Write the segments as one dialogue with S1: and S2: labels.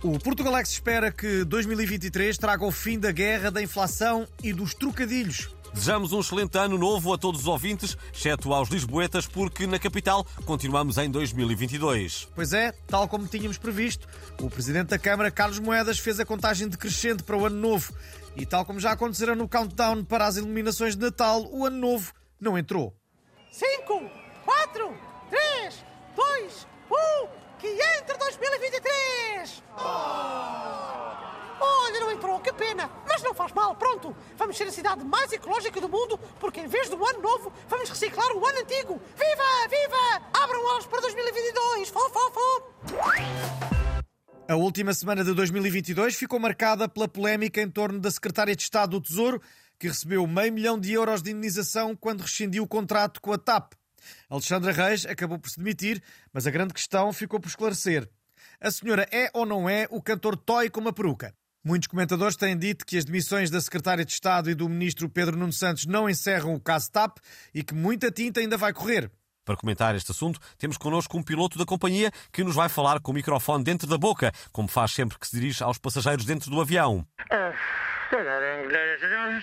S1: O Portugalex espera que 2023 traga o fim da guerra, da inflação e dos trocadilhos.
S2: Desejamos um excelente ano novo a todos os ouvintes, exceto aos lisboetas, porque na capital continuamos em 2022.
S1: Pois é, tal como tínhamos previsto, o Presidente da Câmara, Carlos Moedas, fez a contagem decrescente para o ano novo. E tal como já acontecera no countdown para as iluminações de Natal, o ano novo não entrou.
S3: 5, 4, 3, 2, 1, que entre 2023! Olha, não entrou, que pena! Mas não faz mal, pronto! Vamos ser a cidade mais ecológica do mundo, porque em vez do ano novo, vamos reciclar o ano antigo! Viva, viva! Abram aulas para 2022! Fó, fó, fó!
S1: A última semana de 2022 ficou marcada pela polémica em torno da Secretária de Estado do Tesouro, que recebeu meio milhão de euros de indenização quando rescindiu o contrato com a TAP. Alexandra Reis acabou por se demitir, mas a grande questão ficou por esclarecer. A senhora é ou não é o cantor Toy com uma peruca? Muitos comentadores têm dito que as demissões da Secretária de Estado e do Ministro Pedro Nuno Santos não encerram o caso TAP e que muita tinta ainda vai correr.
S2: Para comentar este assunto, temos connosco um piloto da companhia que nos vai falar com o microfone dentro da boca, como faz sempre que se dirige aos passageiros dentro do avião.
S4: Uh, good morning, ladies and gentlemen.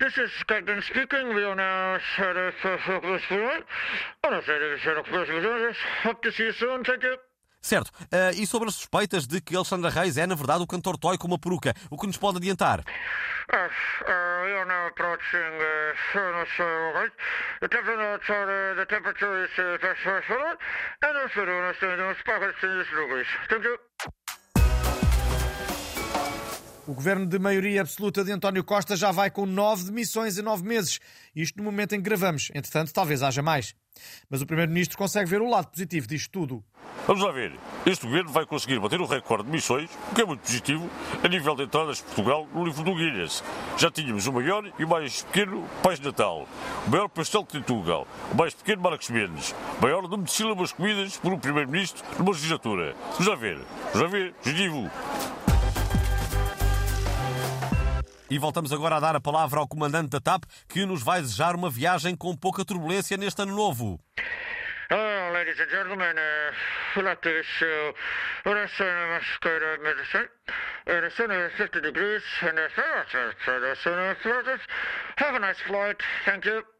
S4: This is Captain speaking. We are now at a flight. On a flight, Hope to see you soon. Thank you.
S2: Certo. Uh, e sobre as suspeitas de que Alexandra Reis é, na verdade, o cantor Toy com uma peruca, o que nos pode adiantar?
S4: The sparkles in degrees. Thank you.
S1: O governo de maioria absoluta de António Costa já vai com nove demissões em nove meses. Isto no momento em que gravamos. Entretanto, talvez haja mais. Mas o Primeiro-Ministro consegue ver o lado positivo disto tudo.
S5: Vamos lá ver. Este governo vai conseguir bater o recorde de missões, o que é muito positivo, a nível de entradas de Portugal no livro do Guinness. Já tínhamos o maior e o mais pequeno Pais de Natal, o maior pastel tem Portugal, o mais pequeno Marcos Mendes, o maior número de sílabas comidas por um Primeiro-Ministro numa legislatura. Vamos lá ver. Vamos lá ver. Positivo.
S2: E voltamos agora a dar a palavra ao comandante da TAP, que nos vai desejar uma viagem com pouca turbulência neste ano novo.
S4: Hello, ladies and gentlemen. Uh, like this, uh, the sun must go to medicine. Sun is 50 degrees, and the Have a nice flight. Thank you.